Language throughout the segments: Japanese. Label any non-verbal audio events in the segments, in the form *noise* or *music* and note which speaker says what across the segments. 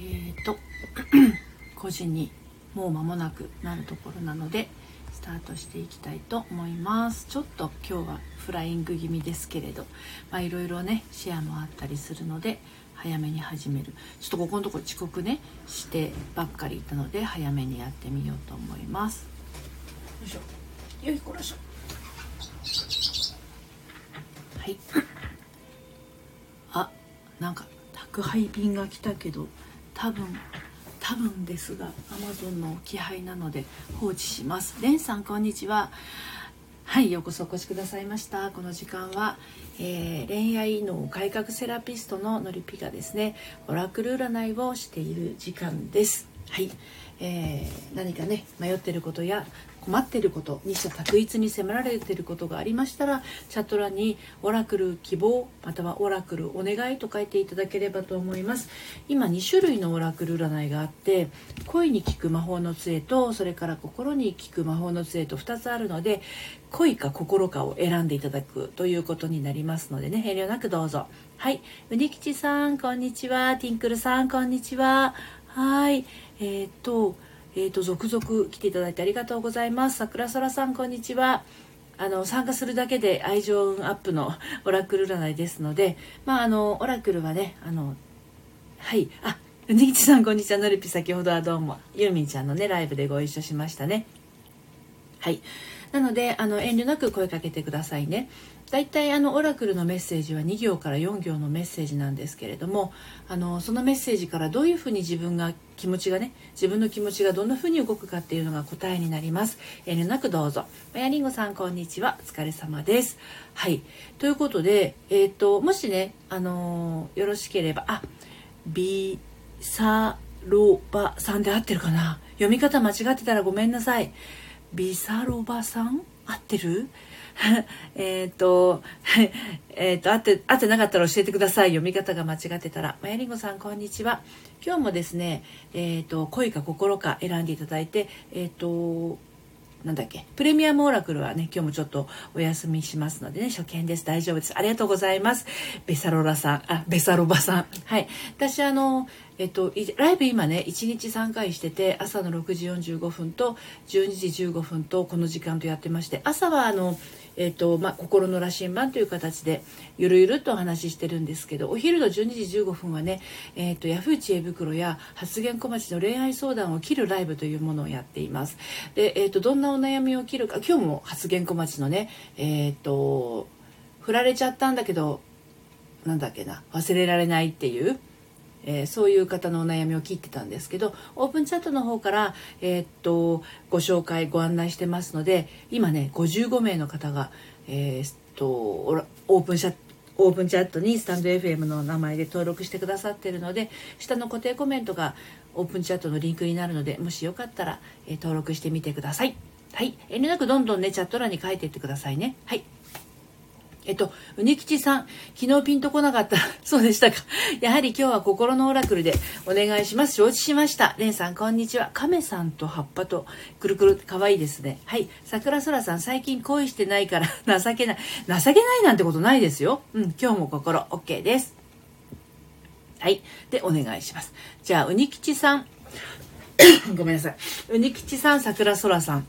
Speaker 1: えっ、ー、と5時にもう間もなくなるところなのでスタートしていきたいと思います。ちょっと今日はフライング気味ですけれどまあいろいろねシェアもあったりするので早めに始める。ちょっとここのとこ遅刻ねしてばっかりいたので早めにやってみようと思います。よいしょ。よいこらしょ。はい。あなんか宅配便が来たけど多分多分ですが Amazon の気配なので放置します。レンさんこんにちは。はいようこそお越しくださいました。この時間は、えー、恋愛の改革セラピストののりぴがですねオラクル占いをしている時間です。はい、えー、何かね迷ってることや困ってることに者択一に迫られてることがありましたらチャット欄に「オラクル希望」または「オラクルお願い」と書いていただければと思います。今2種類のオラクル占いがあって恋に効く魔法の杖とそれから心に効く魔法の杖と2つあるので恋か心かを選んでいただくということになりますのでね遠慮なくどうぞ。はい。うにきちさんこんにちは。ティンクルさんこんにちは。はい。えー、っとえーと、続々来ていただいてありがとうございます。桜空さんこんにちは。あの参加するだけで愛情運アップの *laughs* オラクル占いですのでまああのオラクルはねあのはいあうにぎちさんこんにちは。のりぴ先ほどはどうもゆうみんちゃんのねライブでご一緒しましたね。はい。なのであの遠慮なく声かけてくださいね。大体あのオラクルのメッセージは2行から4行のメッセージなんですけれどもあのそのメッセージからどういうふうに自分が気持ちがね自分の気持ちがどんなふうに動くかっていうのが答えになります。遠慮なくどうぞ。マヤリンゴさんこんにちは。お疲れ様です。はい。ということでえっ、ー、ともしねあのよろしければあビサロバさんで合ってるかな。読み方間違ってたらごめんなさい。ビサロバさん？合ってる？*laughs* えっと、*laughs* えっと、合って、合ってなかったら教えてください。読み方が間違ってたら。まやりんごさん、こんにちは。今日もですね、えっ、と、恋か心か選んでいただいて、えっ、と、なんだっけ？プレミアムオラクルはね今日もちょっとお休みしますのでね初見です。大丈夫です。ありがとうございます。ベサロラさん。あベサロバさん。はい。私あのえっと、ライブ今ね1日3回してて朝の6時45分と12時15分とこの時間とやってまして朝はあのえーとまあ、心の羅針盤という形でゆるゆるっとお話ししてるんですけどお昼の12時15分はね、えーと、ヤフー知恵袋や発言小町の恋愛相談を切るライブというものをやっています。で、えーと、どんなお悩みを切るか今日も発言小町のねえっ、と振られちゃったんだけどなんだっけな忘れられないっていうえー、そういう方のお悩みを切ってたんですけどオープンチャットの方から、えー、っとご紹介ご案内してますので今ね55名の方が、えー、っとオープンチャットオープンチャットにスタンド FM の名前で登録してくださってるので下の固定コメントがオープンチャットのリンクになるのでもしよかったら、え登録してみてください。はい。遠慮なくどんどんね、チャット欄に書いていってくださいね。はい。えっと、うにきちさん、昨日ピンとこなかった。*laughs* そうでしたか。やはり今日は心のオラクルでお願いします。承知しました。レンさん、こんにちは。亀さんと葉っぱとくるくる、かわいいですね。はい。桜空さん、最近恋してないから *laughs* 情けない。情けないなんてことないですよ。うん、今日も心、OK です。はい。で、お願いします。じゃあ、うにきちさん。*coughs* ごめんなさい。うにきちさん、桜空さん。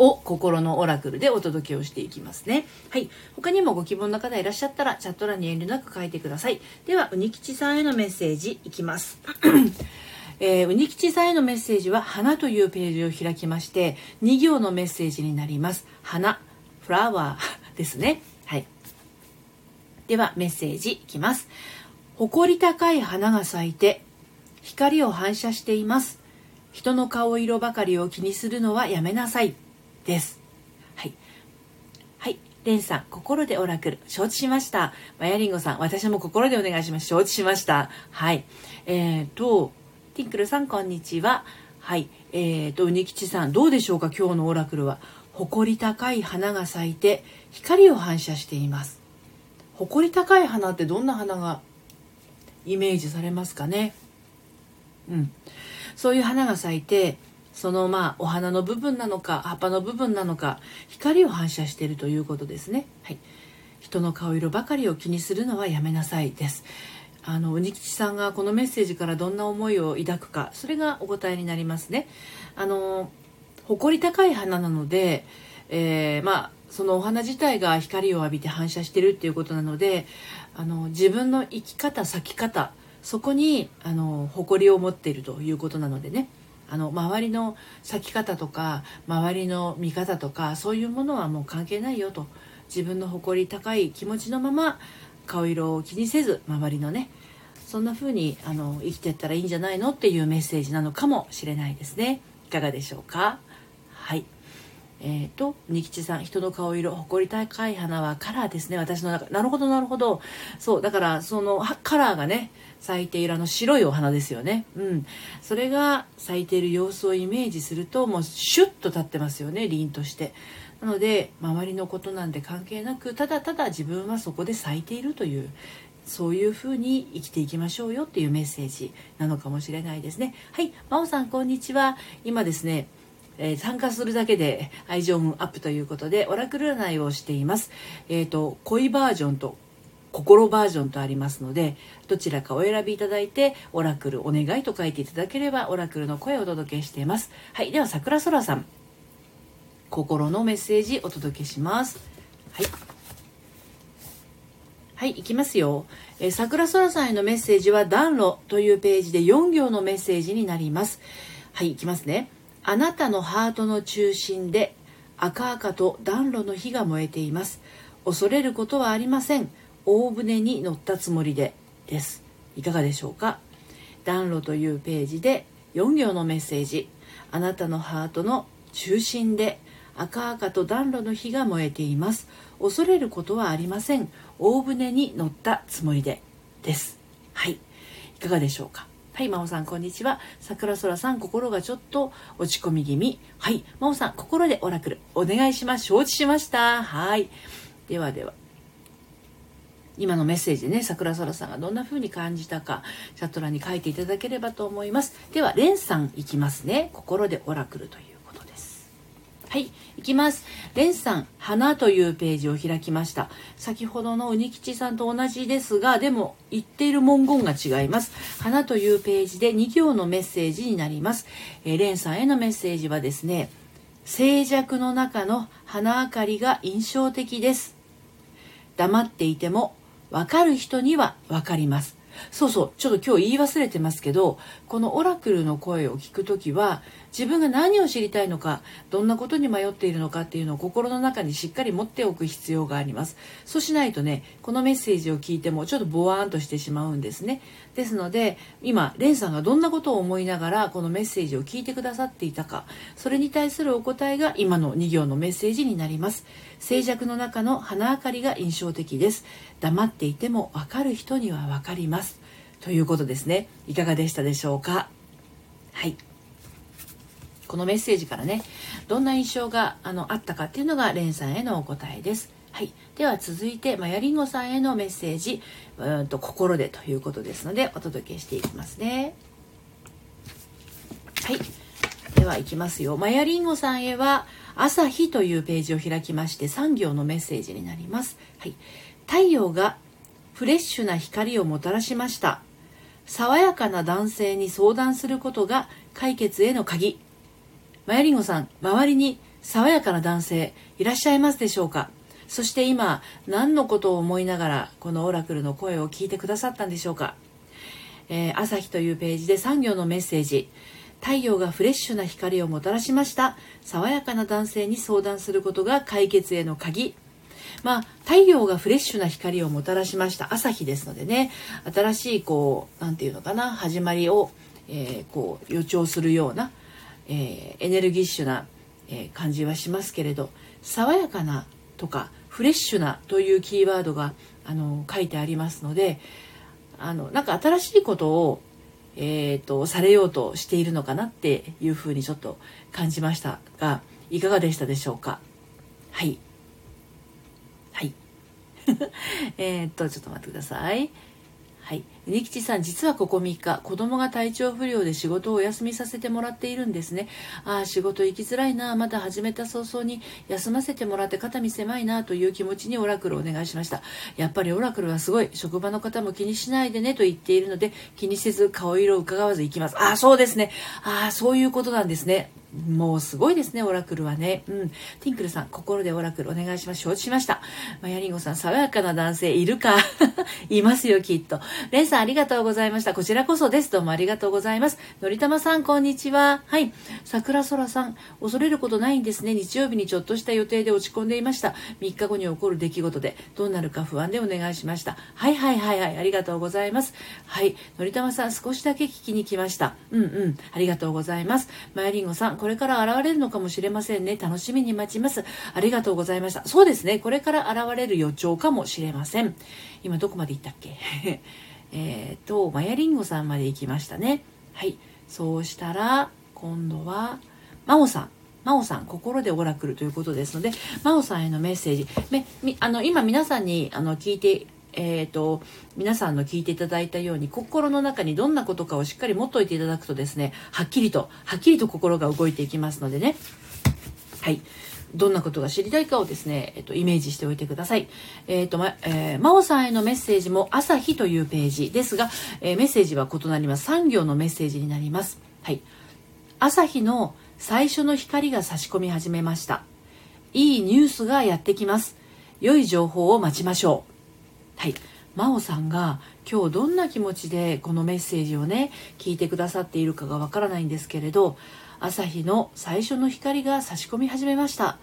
Speaker 1: を心のオラクルでお届けをしていきますね。はい。他にもご希望の方いらっしゃったらチャット欄に遠慮なく書いてください。では、うにきちさんへのメッセージいきます。*coughs* えー、うにきちさんへのメッセージは花というページを開きまして2行のメッセージになります花フラワーですねはいではメッセージいきます誇り高い花が咲いて光を反射しています人の顔色ばかりを気にするのはやめなさいです。はい。はい。レンさん、心でオラクル、承知しました。マヤリンゴさん、私も心でお願いします。承知しました。はい。えーと、ティンクルさん、こんにちは。はい。えーと、うにきちさん、どうでしょうか？今日のオラクルは。誇り高い花が咲いて、光を反射しています。誇り高い花ってどんな花がイメージされますかね？うん。そういう花が咲いて、そのまあお花の部分なのか葉っぱの部分なのか光を反射しているということですね。はい、人の顔色ばかりを気にするのはやめなさいです。あの鬼吉さんがこのメッセージからどんな思いを抱くかそれがお答えになりますね。あの誇り高い花なので、えー、まあそのお花自体が光を浴びて反射してるっていうことなのであの自分の生き方咲き方そこにあの誇りを持っているということなのでねあの周りの咲き方とか周りの見方とかそういうものはもう関係ないよと。自分の誇り高い気持ちのまま顔色を気にせず周りのねそんな風にあに生きてったらいいんじゃないのっていうメッセージなのかもしれないですね。いかがでしょうか？はい。えーと、仁吉さん人の顔色誇り高い花はカラーですね。私の中なるほどなるほど。そうだからそのカラーがね咲いているあの白いお花ですよね。うん。それが咲いている様子をイメージするともうシュッと立ってますよね凛として。なので周りのことなんて関係なくただただ自分はそこで咲いているというそういうふうに生きていきましょうよっていうメッセージなのかもしれないですね。はい真央さんこんにちは。今ですねえー、参加するだけで愛情運アップということでオラクル占いをしています。えっ、ー、と恋バージョンと心バージョンとありますのでどちらかお選びいただいてオラクルお願いと書いていただければオラクルの声をお届けしていますはいでは桜空さん心のメッセージお届けしますはいはい、いきますよ。え、桜空さんへのメッセージは暖炉というページで4行のメッセージになります。はい、いきますね。あなたのハートの中心で赤々と暖炉の火が燃えています恐れることはありません大船に乗ったつもりでですいかがでしょうか？暖炉というページで4行のメッセージあなたのハートの中心で赤々と暖炉の火が燃えています恐れることはありません大船に乗ったつもりでですはいいかがでしょうか？はい、真央さん、こんにちは。桜空さん、心がちょっと落ち込み気味。はい、真央さん、心でオラクル、お願いします。承知しました。はい。ではでは。今のメッセージでね、桜空さんがどんな風に感じたか、チャット欄に書いていただければと思います。では、レンさんいきますね。心でオラクルということです。はい、いきます。レンさん、花というページを開きました。先ほどのうにきちさんと同じですが、でも言っている文言が違います。花というページで2行のメッセージになります。えー、レンさんへのメッセージはですね、静寂の中の花明かりが印象的です。黙っていても分かる人には分かります。そうそう、ちょっと今日言い忘れてますけど、このオラクルの声を聞くときは、自分が何を知りたいのか、どんなことに迷っているのかっていうのを心の中にしっかり持っておく必要があります。そうしないとね、このメッセージを聞いてもちょっとボワーンとしてしまうんですね。ですので、今、レンさんがどんなことを思いながらこのメッセージを聞いてくださっていたか、それに対するお答えが今の2行のメッセージになります。静寂の中の花明かりが印象的です。黙っていても分かる人には分かります。ということですね。いかがでしたでしょうか？はい。このメッセージからねどんな印象があのあったかっていうのがレンさんへのお答えです。はい、では続いてマヤリンゴさんへのメッセージうんと心でということですのでお届けしていきますね。はいではいきますよ。マヤリンゴさんへは朝日というページを開きまして3行のメッセージになります。はい、太陽がフレッシュな光をもたらしました。爽やかな男性に相談することが解決への鍵マヤリンゴさん、周りに爽やかな男性いらっしゃいますでしょうか？そして今、何のことを思いながら、このオラクルの声を聞いてくださったんでしょうか、えー、朝日というページで3行のメッセージ。太陽がフレッシュな光をもたらしました。爽やかな男性に相談することが解決への鍵。まあ、太陽がフレッシュな光をもたらしました。朝日ですのでね、新しい、こう、なんていうのかな、始まりを、えー、こう、予兆するような、えー、エネルギッシュな、えー、感じはしますけれど爽やかなとかフレッシュなというキーワードがあの書いてありますのであのなんか新しいことを、えーと、されようとしているのかなっていうふうにちょっと感じましたがいかがでしたでしょうか？はい。はい。*laughs* えっとちょっと待ってください。はい。ニ吉さん、実はここ3日、子供が体調不良で仕事をお休みさせてもらっているんですね。ああ、仕事行きづらいな、また始めた早々に休ませてもらって肩身狭いなという気持ちにオラクルをお願いしました。やっぱりオラクルはすごい、職場の方も気にしないでねと言っているので、気にせず顔色を伺わず行きます。ああ、そうですね。ああ、そういうことなんですね。もうすごいですね、オラクルはね。うん。ティンクルさん、心でオラクルお願いします。承知しました。マヤリンゴさん、爽やかな男性いるか *laughs* いますよ、きっと。レンさん、ありがとうございました。こちらこそです。どうもありがとうございます。のりたまさん、こんにちは。はい。桜空さん、恐れることないんですね。日曜日にちょっとした予定で落ち込んでいました。3日後に起こる出来事で、どうなるか不安でお願いしました。はいはいはいはい。ありがとうございます。はい。のりたまさん、少しだけ聞きに来ました。うんうん。ありがとうございます。マヤリンゴさん、これから現れるのかもしれませんね。楽しみに待ちます。ありがとうございました。そうですね。これから現れる予兆かもしれません。今どこまで行ったっけ？えっと、マヤリンゴさんまで行きましたね。はい。そうしたら、今度は、真央さん。真央さん、心でオラクルということですので、真央さんへのメッセージ。めあの今皆さんにあの聞いてえーと、皆さんの聞いていただいたように心の中にどんなことかをしっかり持っておいていただくとですねはっきりとはっきりと心が動いていきますのでねはいどんなことが知りたいかをですね、えっと、イメージしておいてください。えっ、と、ま、えー、真央さんへのメッセージも朝日というページですが、えー、メッセージは異なります。産業のメッセージになります。はい。朝日の最初の光が差し込み始めました。いいニュースがやってきます。良い情報を待ちましょう。はい真央さんが今日どんな気持ちでこのメッセージをね聞いてくださっているかがわからないんですけれど朝日の最初の光が差し込み始めました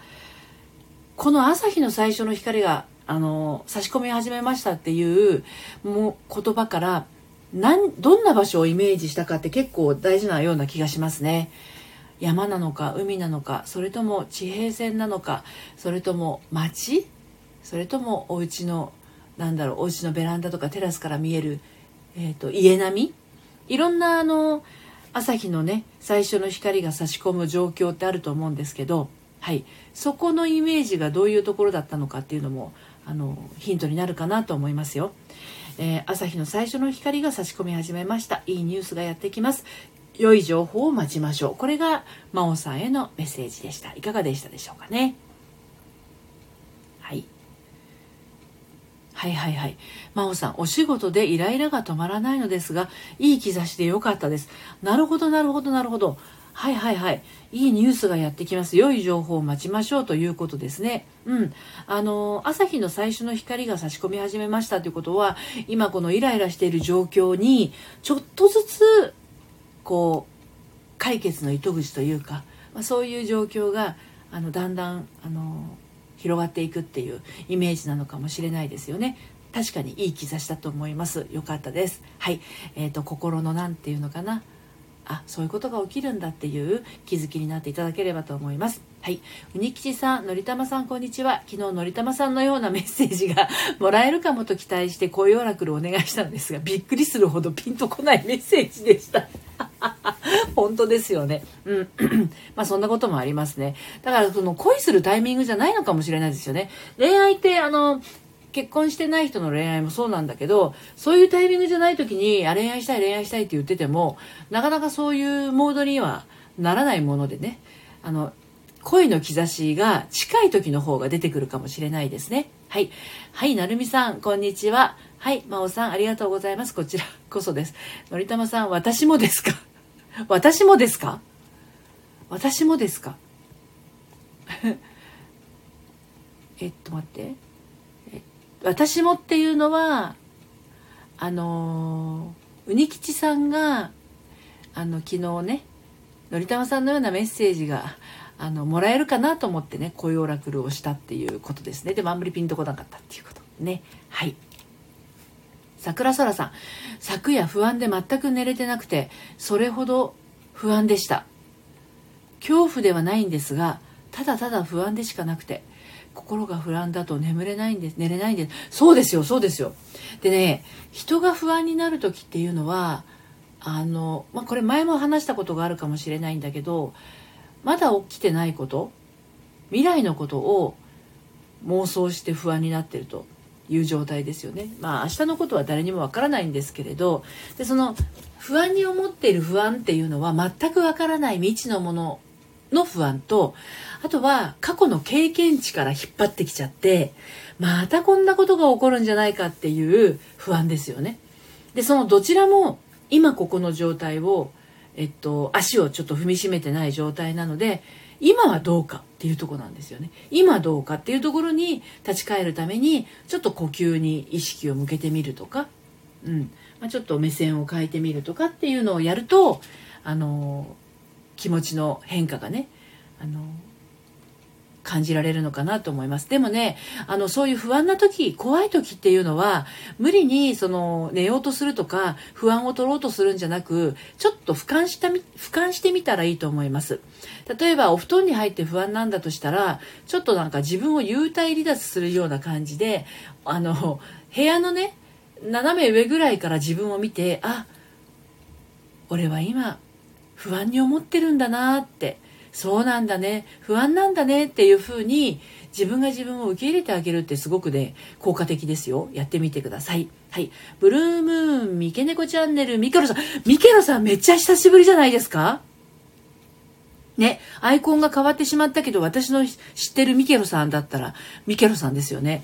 Speaker 1: この朝日の最初の光があの差し込み始めましたっていうもう言葉からなんどんな場所をイメージしたかって結構大事なような気がしますね。山なのか海なのかそれとも地平線なのかそれとも町それともお家のなんだろうお家のベランダとかテラスから見える、えーと、家並み？いろんなあの朝日のね最初の光が差し込む状況ってあると思うんですけど、はい、そこのイメージがどういうところだったのかっていうのもあのヒントになるかなと思いますよ。えー、朝日の最初の光が差し込み始めました。いいニュースがやってきます。良い情報を待ちましょう。これが真央さんへのメッセージでした。いかがでしたでしょうかねはいはいはいはい。真央さん、お仕事でイライラが止まらないのですが、いい兆しでよかったです。なるほど、なるほど、なるほど。はいはいはい。いいニュースがやってきます。良い情報を待ちましょうということですね。うん。あの、朝日の最初の光が差し込み始めましたということは、今このイライラしている状況に、ちょっとずつ、こう、解決の糸口というか、まあ、そういう状況が、あの、だんだん、あの、広がっていくっていうイメージなのかもしれないですよね。確かにいい兆しだと思います。よかったです。はい。えっ、ー、と、心のなんていうのかな。あ、そういうことが起きるんだっていう気づきになっていただければと思います。はい。うにきちさん、のりたまさん、こんにちは。昨日、のりたまさんのようなメッセージが *laughs* もらえるかもと期待して、こういうオラクルをお願いしたんですが、びっくりするほどピンとこないメッセージでした。*laughs* 本当ですよね。うん。*clears throat* まあそんなこともありますね。だからその恋するタイミングじゃないのかもしれないですよね。恋愛ってあの、結婚してない人の恋愛もそうなんだけど、そういうタイミングじゃない時に、あ、恋愛したい恋愛したいって言ってても、なかなかそういうモードにはならないものでね。あの、恋の兆しが近い時の方が出てくるかもしれないですね。はい。はい、なるみさん、こんにちは。はい、まおさん、ありがとうございます。こちらこそです。のりたまさん、私もですか？私もですか？私もですか？*laughs* えっと待って。私もっていうのはあのうにきちさんがあの昨日ねのりたまさんのようなメッセージがあのもらえるかなと思ってねこういうオラクルをしたっていうことですね。でもあんまりピンとこなかったっていうこと。ね。はい。桜空さん。昨夜不安で全く寝れてなくてそれほど不安でした。恐怖ではないんですがただただ不安でしかなくて心が不安だと眠れないんです寝れないんです。そうですよそうですよ。でね人が不安になる時っていうのはあの、まあ、これ前も話したことがあるかもしれないんだけどまだ起きてないこと未来のことを妄想して不安になってると。いう状態ですよね。まあ明日のことは誰にもわからないんですけれどでその不安に思っている不安っていうのは全くわからない未知のものの不安とあとは過去の経験値から引っ張ってきちゃってまたこんなことが起こるんじゃないかっていう不安ですよね。でそのどちらも今ここの状態を、えっと、足をちょっと踏みしめてない状態なので今はどうかっていうとこなんですよね今どうかっていうところに立ち返るためにちょっと呼吸に意識を向けてみるとか、うんまあ、ちょっと目線を変えてみるとかっていうのをやるとあの気持ちの変化がねあの感じられるのかなと思います。でもね、あの、そういう不安な時、怖い時っていうのは、無理に、その、寝ようとするとか、不安を取ろうとするんじゃなく、ちょっと俯瞰した、俯瞰してみたらいいと思います。例えば、お布団に入って不安なんだとしたら、ちょっとなんか自分を幽体離脱するような感じで、あの、部屋のね、斜め上ぐらいから自分を見て、あ、俺は今、不安に思ってるんだなって、そうなんだね不安なんだねっていうふうに自分が自分を受け入れてあげるってすごくね効果的ですよ。やってみてください。はい。ブルームーン三毛猫チャンネルミケロさん。ミケロさんめっちゃ久しぶりじゃないですか？ね、アイコンが変わってしまったけど、私の知ってるミケロさんだったら、ミケロさんですよね。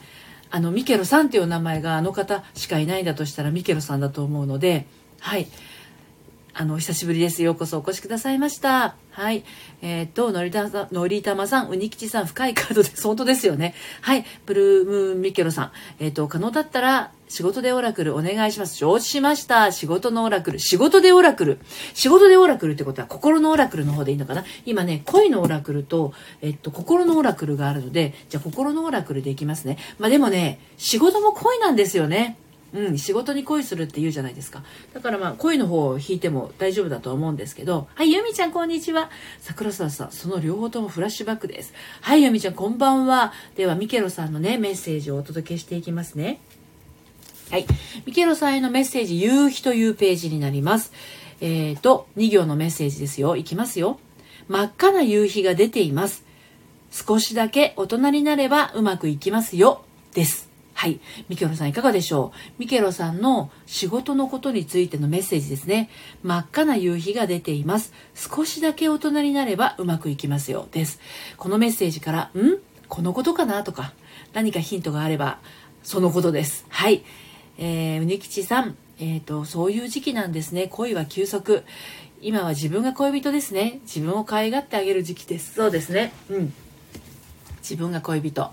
Speaker 1: あの、ミケロさんっていう名前があの方しかいないんだとしたら、ミケロさんだと思うので、はい。あの、お久しぶりです。ようこそお越しくださいました。はい。えっ、と、のりたま、のりたまさん、うにきちさん、深いカードです。本当ですよね。はい。ブルームーンミケロさん。えっ、と、可能だったら、仕事でオラクルお願いします。承知しました。仕事のオラクル。仕事でオラクル。仕事でオラクルってことは、心のオラクルの方でいいのかな今ね、恋のオラクルと、えっと、心のオラクルがあるので、じゃあ、心のオラクルでいきますね。まあでもね、仕事も恋なんですよね。うん、仕事に恋するって言うじゃないですか。だからまあ、恋の方を引いても大丈夫だと思うんですけど、はい、ゆみちゃんこんにちは。桜沢さん、その両方ともフラッシュバックです。はい、ゆみちゃんこんばんは。では、ミケロさんのね、メッセージをお届けしていきますね。はい。ミケロさんへのメッセージ、夕日というページになります。えっ、ー、と、2行のメッセージですよ。いきますよ。真っ赤な夕日が出ています。少しだけ大人になればうまくいきますよ。です。はい。ミケロさんいかがでしょう？ミケロさんの仕事のことについてのメッセージですね。真っ赤な夕日が出ています。少しだけ大人になればうまくいきますよ。です。このメッセージから、ん？このことかな？とか、何かヒントがあれば、そのことです。はい。えー、うにきちさん、えっ、ー、と、そういう時期なんですね。恋は休息。今は自分が恋人ですね。自分を可愛がってあげる時期です。そうですね。うん。自分が恋人。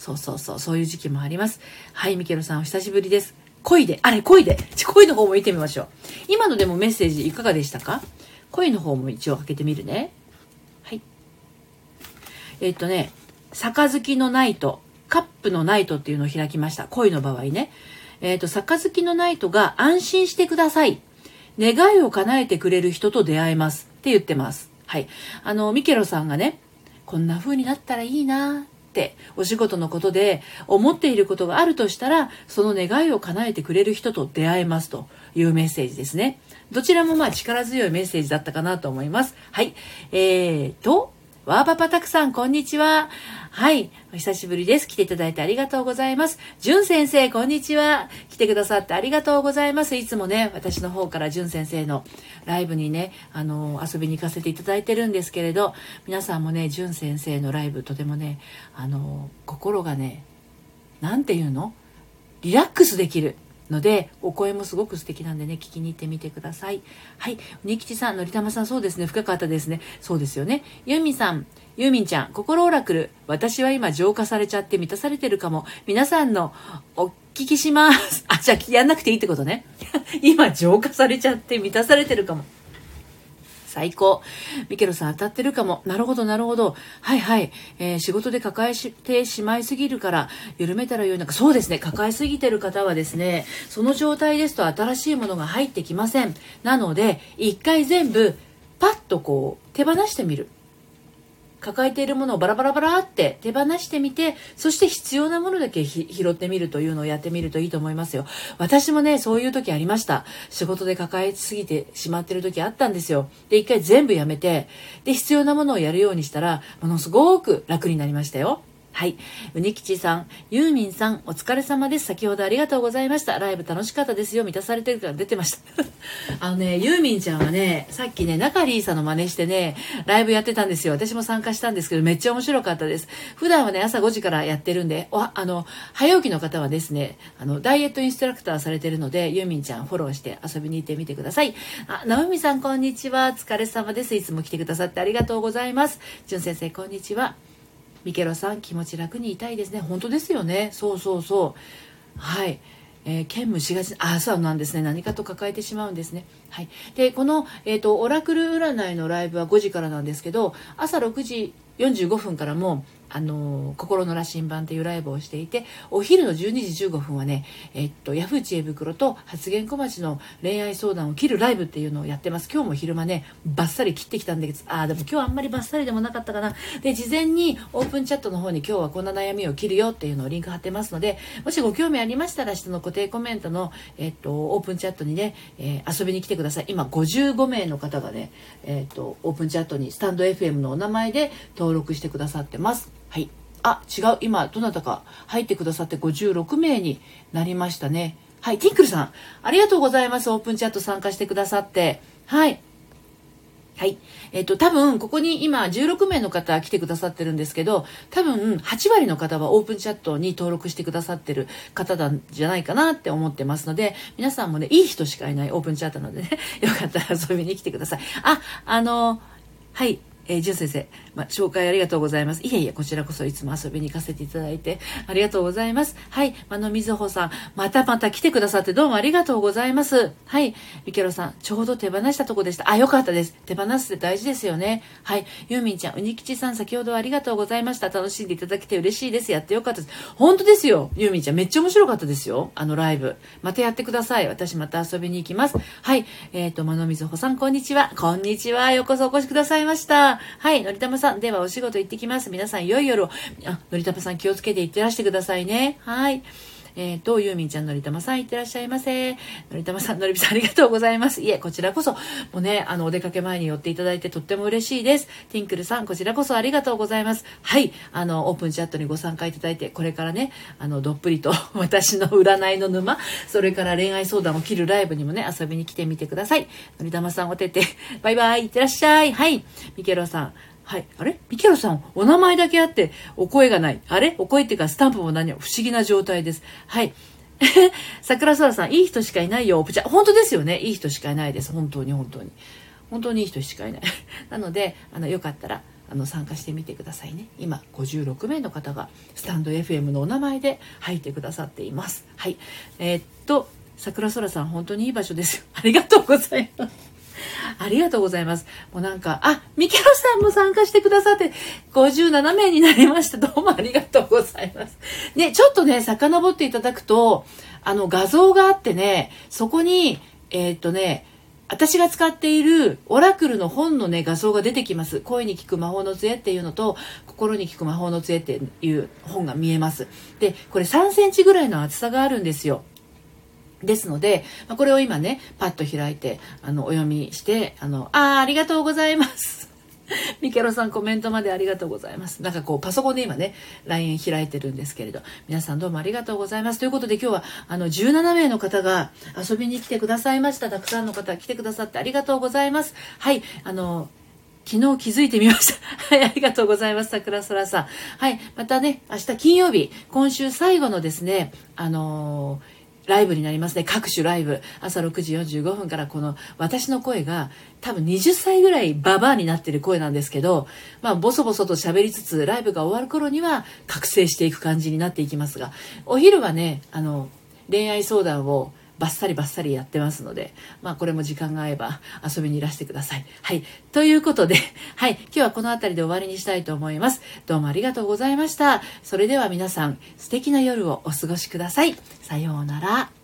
Speaker 1: そうそうそう、そういう時期もあります。はい、ミケロさんお久しぶりです。恋で、あれ、恋で。恋の方も見てみましょう。今のでもメッセージいかがでしたか？恋の方も一応開けてみるね。はい。えっとね、杯のナイト、カップのナイトっていうのを開きました。恋の場合ね。えっ、と、杯のナイトが安心してください。願いを叶えてくれる人と出会えますって言ってます。はい。あの、ミケロさんがね、こんな風になったらいいなてお仕事のことで思っていることがあるとしたらその願いを叶えてくれる人と出会えますというメッセージですね。どちらもまあ力強いメッセージだったかなと思います。はい。えーとわーパパたくさん、こんにちは。はい。お久しぶりです。来ていただいてありがとうございます。じゅん先生、こんにちは。来てくださってありがとうございます。いつもね、私の方からじゅん先生のライブにね、あの、遊びに行かせていただいてるんですけれど、皆さんもね、じゅん先生のライブ、とてもね、あの、心がね、なんていうの？リラックスできる。のでお声もすごく素敵なんでね聞きに行ってみてください。はい。鬼吉さんのりたまさんそうですね。深かったですね。そうですよね。ユーミンさんユーミンちゃん心オラクル。私は今浄化されちゃって満たされてるかも。皆さんのお聞きします。あじゃあやんなくていいってことね。*laughs* 今浄化されちゃって満たされてるかも。最高。ミケロさん当たってるかも。なるほど、なるほど。はいはい。えー、仕事で抱えてしまいすぎるから、緩めたらよいのか。そうですね。抱えすぎてる方はですね、その状態ですと新しいものが入ってきません。なので、一回全部、パッとこう、手放してみる。抱えているものをバラバラバラって手放してみて、そして必要なものだけ拾ってみるというのをやってみるといいと思いますよ。私もね、そういう時ありました。仕事で抱えすぎてしまってる時あったんですよ。で、一回全部やめて、で、必要なものをやるようにしたら、ものすごく楽になりましたよ。はい。うにきちさん、ゆうみんさん、お疲れ様です。先ほどありがとうございました。ライブ楽しかったですよ。満たされてるから出てました。*laughs* あのね、ゆうみんちゃんはね、さっきね、中里さんの真似してね、ライブやってたんですよ。私も参加したんですけど、めっちゃ面白かったです。普段はね、朝5時からやってるんで、おあの、早起きの方はですね、あの、ダイエットインストラクターされてるので、ゆうみんちゃんフォローして遊びに行ってみてください。あ、なおみさん、こんにちは。お疲れ様です。いつも来てくださってありがとうございます。じゅん先生、こんにちは。ミケロさん気持ち楽にいたいですね。本当ですよね。そうそうそう。はい。えー、兼務しがち。あそうなんですね。何かと抱えてしまうんですね。はい。でこの、えーと、オラクル占いのライブは5時からなんですけど朝6時45分からもあの心の羅針盤っていうライブをしていてお昼の12時15分はね、えっと、ヤフー知恵袋と発言小町の恋愛相談を切るライブっていうのをやってます。今日も昼間ねバッサリ切ってきたんだけどああでも今日あんまりバッサリでもなかったかな。で事前にオープンチャットの方に今日はこんな悩みを切るよっていうのをリンク貼ってますのでもしご興味ありましたら下の固定コメントの、えっと、オープンチャットにね、えー、遊びに来てください。今55名の方がね、えっと、オープンチャットにスタンド FM のお名前で登録してくださってます。はいあ、違う。今、どなたか入ってくださって56名になりましたね。はい、ティンクルさん、ありがとうございます。オープンチャット参加してくださって。はい。はい。えっ、と、多分、ここに今、16名の方来てくださってるんですけど、多分、8割の方はオープンチャットに登録してくださってる方なんじゃないかなって思ってますので、皆さんもね、いい人しかいないオープンチャットなのでね、*laughs* よかったら遊びに来てください。あ、あの、はい。えー、じゅん先生、まあ、紹介ありがとうございます。いえいえ、こちらこそいつも遊びに行かせていただいて、ありがとうございます。はい、まのみずほさん、またまた来てくださってどうもありがとうございます。はい、みけろさん、ちょうど手放したとこでした。あ、よかったです。手放すって大事ですよね。はい、ゆうみんちゃん、うにきちさん、先ほどありがとうございました。楽しんでいただけて嬉しいです。やってよかったです。本当ですよ。ゆうみんちゃん、めっちゃ面白かったですよ。あのライブ。またやってください。私また遊びに行きます。はい、えっ、ー、と、まのみずほさん、こんにちは。こんにちは。ようこそお越しくださいました。はい、のりたまさん、ではお仕事行ってきます。皆さん、良い夜を。あ、のりたまさん気をつけて行ってらしてくださいね。はい。えっ、ー、と、ゆうみんちゃん、のりたまさん、いってらっしゃいませ。のりたまさん、のりびさん、ありがとうございます。いえ、こちらこそ、もうね、あの、お出かけ前に寄っていただいてとっても嬉しいです。ティンクルさん、こちらこそありがとうございます。はい、あの、オープンチャットにご参加いただいて、これからね、あの、どっぷりと *laughs* 私の占いの沼、それから恋愛相談を切るライブにもね、遊びに来てみてください。のりたまさん、おてて、バイバイ、いってらっしゃい。はい、ミケロさん、はい。あれ？ミケロさん、お名前だけあって、お声がない。あれ？お声っていうか、スタンプも何も不思議な状態です。はい。*laughs* 桜空さん、いい人しかいないよ。オプチャ。本当ですよね。いい人しかいないです。本当に、本当に。本当にいい人しかいない。*laughs* なので、あの、よかったら、あの、参加してみてくださいね。今、56名の方が、スタンド FM のお名前で入ってくださっています。はい。えー、っと、桜空さん、本当にいい場所ですよ。ありがとうございます。ありがとうございます。もうなんか、あ、ミケロさんも参加してくださって、57名になりました。どうもありがとうございます。ね、ちょっとね、遡っていただくと、あの画像があってね、そこに、えー、っとね、私が使っているオラクルの本のね、画像が出てきます。声に聞く魔法の杖っていうのと、心に聞く魔法の杖っていう本が見えます。で、これ3センチぐらいの厚さがあるんですよ。ですので、まあこれを今ね、パッと開いて、あの、お読みして、あの、ああ、ありがとうございます。*laughs* ミケロさんコメントまでありがとうございます。なんかこうパソコンで今ね、LINE 開いてるんですけれど、皆さんどうもありがとうございます。ということで今日はあの17名の方が遊びに来てくださいました。たくさんの方来てくださってありがとうございます。はい、あの、昨日気づいてみました。*laughs* はい、ありがとうございます。桜空さん。はい、またね、明日金曜日、今週最後のですね、あのーライブになりますね。各種ライブ。朝6時45分からこの私の声が多分20歳ぐらいババアになってる声なんですけどまあボソボソと喋りつつライブが終わる頃には覚醒していく感じになっていきますがお昼はねあの恋愛相談をバッサリバッサリやってますので、まあこれも時間が合えば遊びにいらしてください。はい。ということで、はい。今日はこの辺りで終わりにしたいと思います。どうもありがとうございました。それでは皆さん、素敵な夜をお過ごしください。さようなら。